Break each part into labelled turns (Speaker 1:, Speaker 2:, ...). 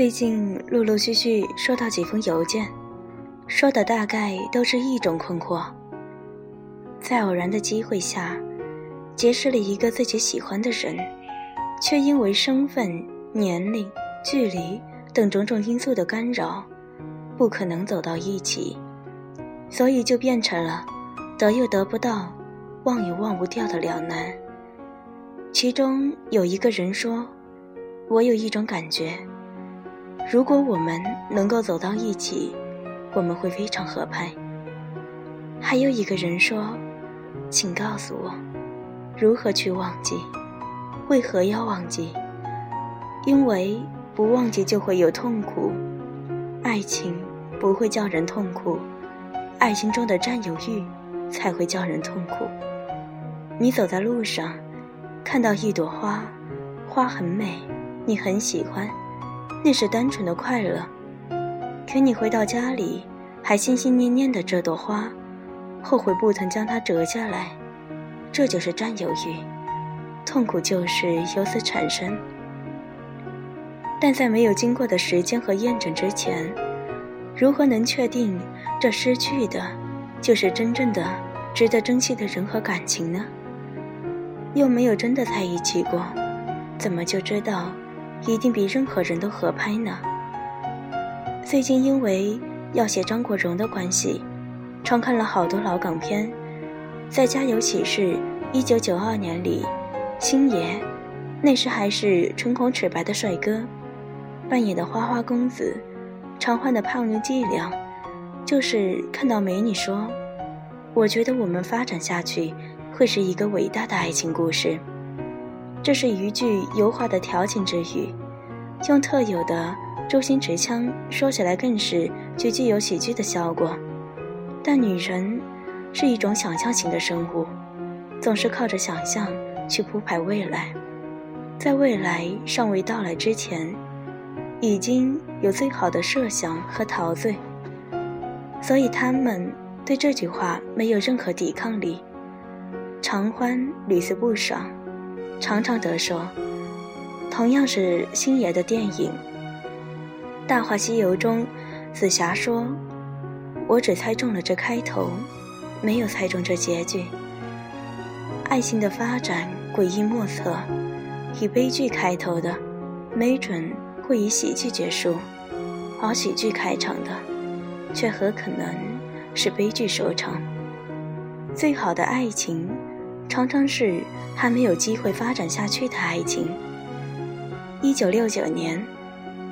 Speaker 1: 最近陆陆续续收到几封邮件，说的大概都是一种困惑。在偶然的机会下，结识了一个自己喜欢的人，却因为身份、年龄、距离等种种因素的干扰，不可能走到一起，所以就变成了得又得不到，忘也忘不掉的两难。其中有一个人说：“我有一种感觉，如果我们能够走到一起，我们会非常合拍。”还有一个人说：“请告诉我，如何去忘记？为何要忘记？因为不忘记就会有痛苦。爱情不会叫人痛苦，爱情中的占有欲才会叫人痛苦。你走在路上。”看到一朵花，花很美，你很喜欢，那是单纯的快乐。可你回到家里，还心心念念的这朵花，后悔不曾将它折下来，这就是占有欲，痛苦就是由此产生。但在没有经过的时间和验证之前，如何能确定这失去的，就是真正的值得珍惜的人和感情呢？又没有真的在一起过，怎么就知道一定比任何人都合拍呢？最近因为要写张国荣的关系，常看了好多老港片。在《家有喜事》一九九二年里，星爷那时还是唇红齿白的帅哥，扮演的花花公子，常换的胖妞伎俩，就是看到美女说：“我觉得我们发展下去。”会是一个伟大的爱情故事。这是一句油滑的调情之语，用特有的周星驰腔说起来更是具具有喜剧的效果。但女人是一种想象型的生物，总是靠着想象去铺排未来，在未来尚未到来之前，已经有最好的设想和陶醉，所以他们对这句话没有任何抵抗力。常欢屡次不爽，常常得说。同样是星爷的电影《大话西游》中，紫霞说：“我只猜中了这开头，没有猜中这结局。爱情的发展诡异莫测，以悲剧开头的，没准会以喜剧结束；而喜剧开场的，却何可能是悲剧收场。最好的爱情。”常常是还没有机会发展下去的爱情。一九六九年，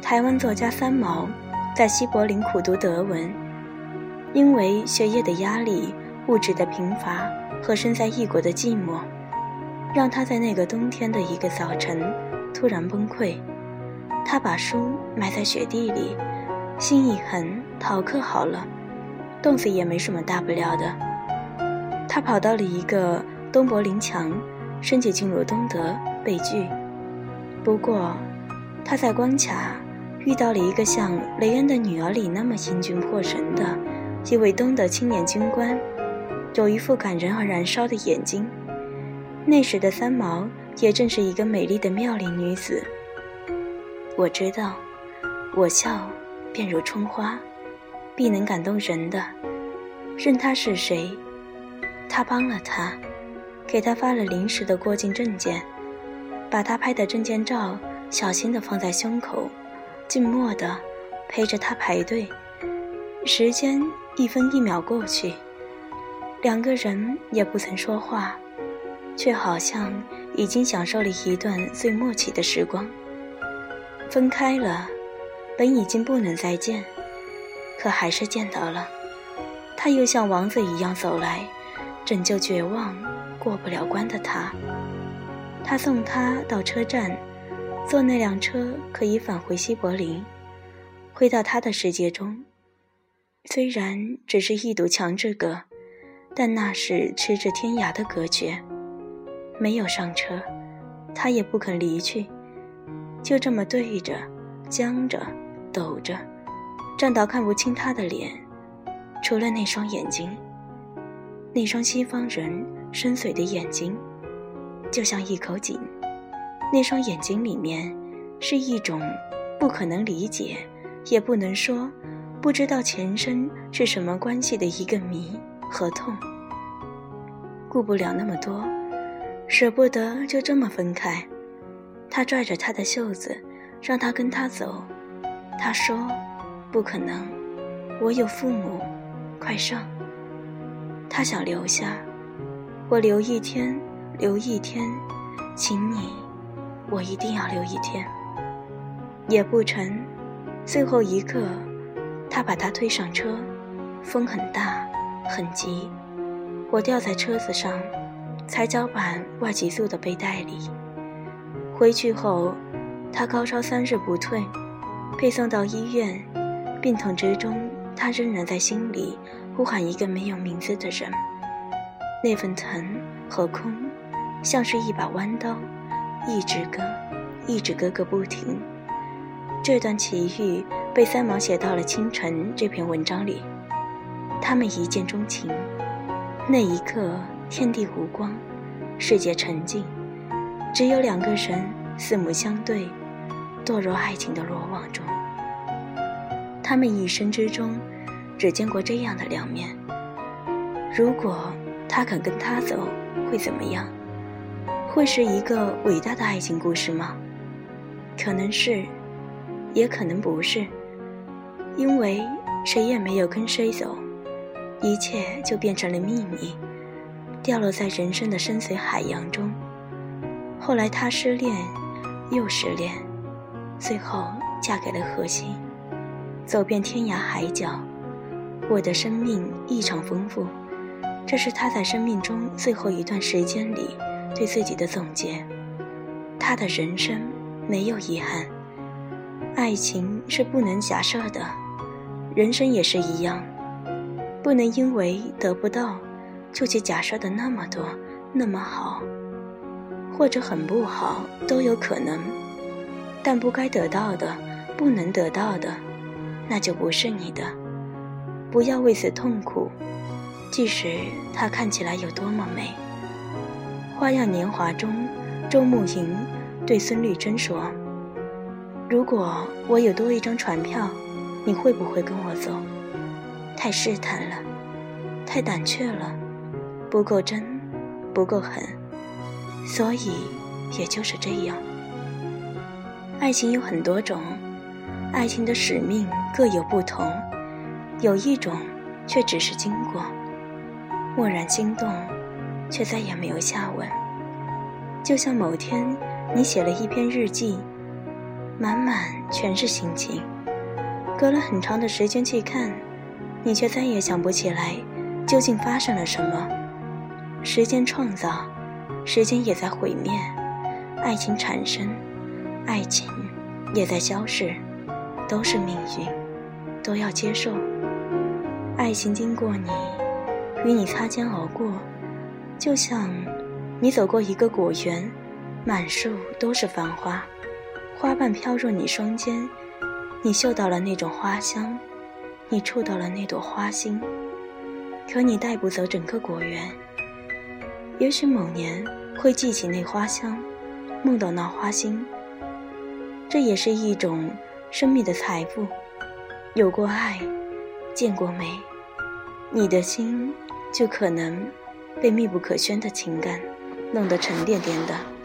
Speaker 1: 台湾作家三毛在西柏林苦读德文，因为学业的压力、物质的贫乏和身在异国的寂寞，让他在那个冬天的一个早晨突然崩溃。他把书埋在雪地里，心一横，逃课好了，冻死也没什么大不了的。他跑到了一个。东柏林墙，申请进入东德被拒。不过，他在关卡遇到了一个像雷恩的女儿里那么英俊破神的一位东德青年军官，有一副感人而燃烧的眼睛。那时的三毛也正是一个美丽的妙龄女子。我知道，我笑便如春花，必能感动人的。任他是谁，他帮了他。给他发了临时的过境证件，把他拍的证件照小心地放在胸口，静默地陪着他排队。时间一分一秒过去，两个人也不曾说话，却好像已经享受了一段最默契的时光。分开了，本已经不能再见，可还是见到了。他又像王子一样走来，拯救绝望。过不了关的他，他送他到车站，坐那辆车可以返回西柏林，回到他的世界中。虽然只是一堵墙之隔，但那是咫尺天涯的隔绝。没有上车，他也不肯离去，就这么对着，僵着，抖着，站到看不清他的脸，除了那双眼睛，那双西方人。深邃的眼睛，就像一口井。那双眼睛里面，是一种不可能理解，也不能说不知道前生是什么关系的一个谜和痛。顾不了那么多，舍不得就这么分开。他拽着他的袖子，让他跟他走。他说：“不可能，我有父母，快上。”他想留下，我留一天，留一天，请你，我一定要留一天。也不成，最后一刻，他把他推上车，风很大，很急，我掉在车子上，踩脚板外急速的背带里。回去后，他高烧三日不退，被送到医院，病痛之中，他仍然在心里呼喊一个没有名字的人。那份疼和空，像是一把弯刀，一直割，一直割个不停。这段奇遇被三毛写到了《清晨》这篇文章里。他们一见钟情，那一刻天地无光，世界沉静，只有两个人四目相对，堕入爱情的罗网中。他们一生之中，只见过这样的两面。如果他肯跟他走，会怎么样？会是一个伟大的爱情故事吗？可能是。也可能不是，因为谁也没有跟谁走，一切就变成了秘密，掉落在人生的深邃海洋中。后来他失恋，又失恋，最后嫁给了何西，走遍天涯海角。我的生命异常丰富，这是他在生命中最后一段时间里对自己的总结。他的人生没有遗憾。爱情是不能假设的，人生也是一样，不能因为得不到，就去假设的那么多，那么好，或者很不好都有可能。但不该得到的，不能得到的，那就不是你的。不要为此痛苦，即使它看起来有多么美。《花样年华》中，周慕莹对孙绿珍说。如果我有多一张船票，你会不会跟我走？太试探了，太胆怯了，不够真，不够狠，所以也就是这样。爱情有很多种，爱情的使命各有不同，有一种却只是经过，蓦然心动，却再也没有下文。就像某天你写了一篇日记。满满全是心情，隔了很长的时间去看，你却再也想不起来究竟发生了什么。时间创造，时间也在毁灭；爱情产生，爱情也在消逝，都是命运，都要接受。爱情经过你，与你擦肩而过，就像你走过一个果园，满树都是繁花。花瓣飘入你双肩，你嗅到了那种花香，你触到了那朵花心，可你带不走整个果园。也许某年会记起那花香，梦到那花心。这也是一种生命的财富。有过爱，见过美，你的心就可能被密不可宣的情感弄得沉甸甸的。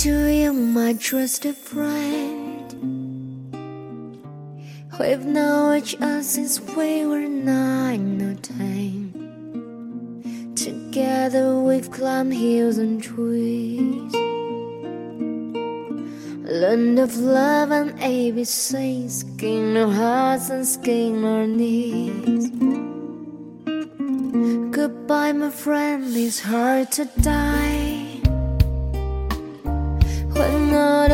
Speaker 2: To you, my trusted friend. We've known each other since we were nine or ten. Together we've climbed hills and trees. Learned of love and ABCs, gained our hearts and gained our knees. Goodbye, my friend, it's hard to die.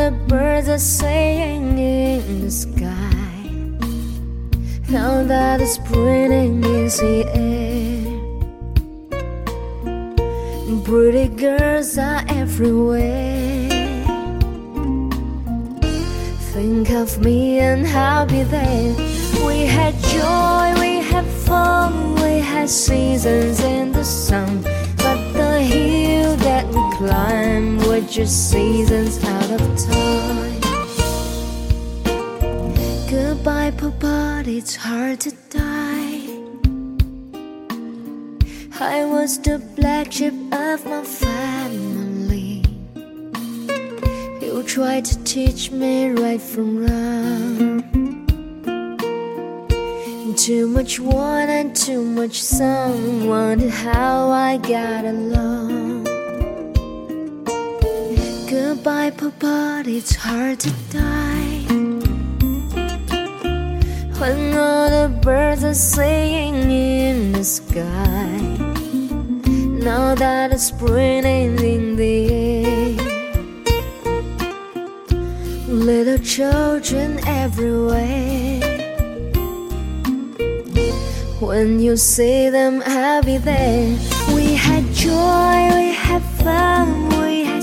Speaker 2: The birds are saying in the sky, now that it's spring is the air. Pretty girls are everywhere. Think of me and I'll be there. We had joy, we had fun, we had seasons in the sun. But the hill climbed were just seasons out of time. Goodbye, Papa, it's hard to die. I was the black sheep of my family. You tried to teach me right from wrong. Too much one and too much. Wonder how I got along. Goodbye, Papa, it's hard to die. When all the birds are singing in the sky. Now that it's spring is in the air. Little children everywhere. When you see them, I'll be there. We had joy, we had fun,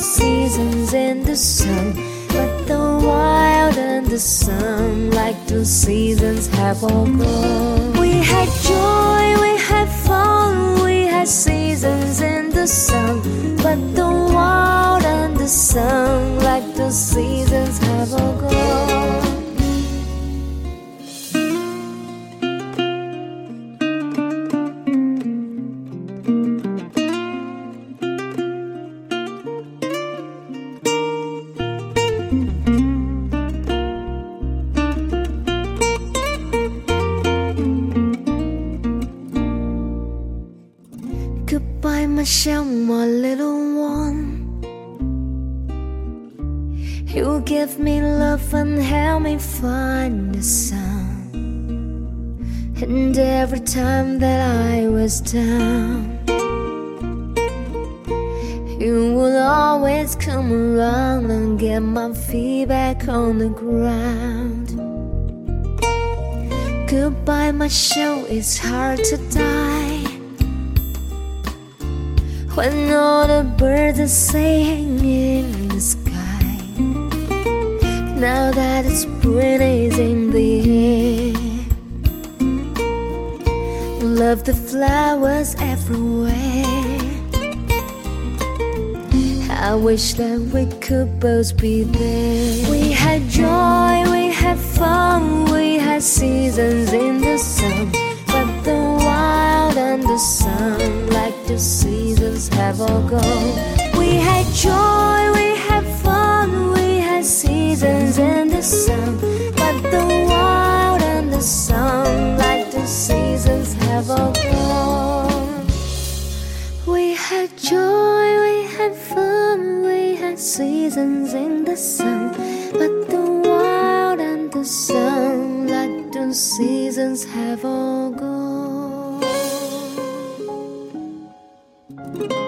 Speaker 2: seasons in the sun. But the wild and the sun, like the seasons, have all gone. We had joy, we had fun, we had seasons in the sun. But the wild and the sun, like the seasons, have all gone. Michelle, my little one. You give me love and help me find the sun. And every time that I was down, you will always come around and get my feet back on the ground. Goodbye, Michelle, it's hard to die. When all the birds are singing in the sky. Now that spring is in the air. Love the flowers everywhere. I wish that we could both be there. We had joy, we had fun, we had seasons in the sun wild and the sun, like the seasons have all gone. We had joy, we had fun, we had seasons in the sun. But the wild and the sun, like the seasons have all gone. We had joy, we had fun, we had seasons in the sun. But the wild and the sun, like the seasons have all gone. Thank you.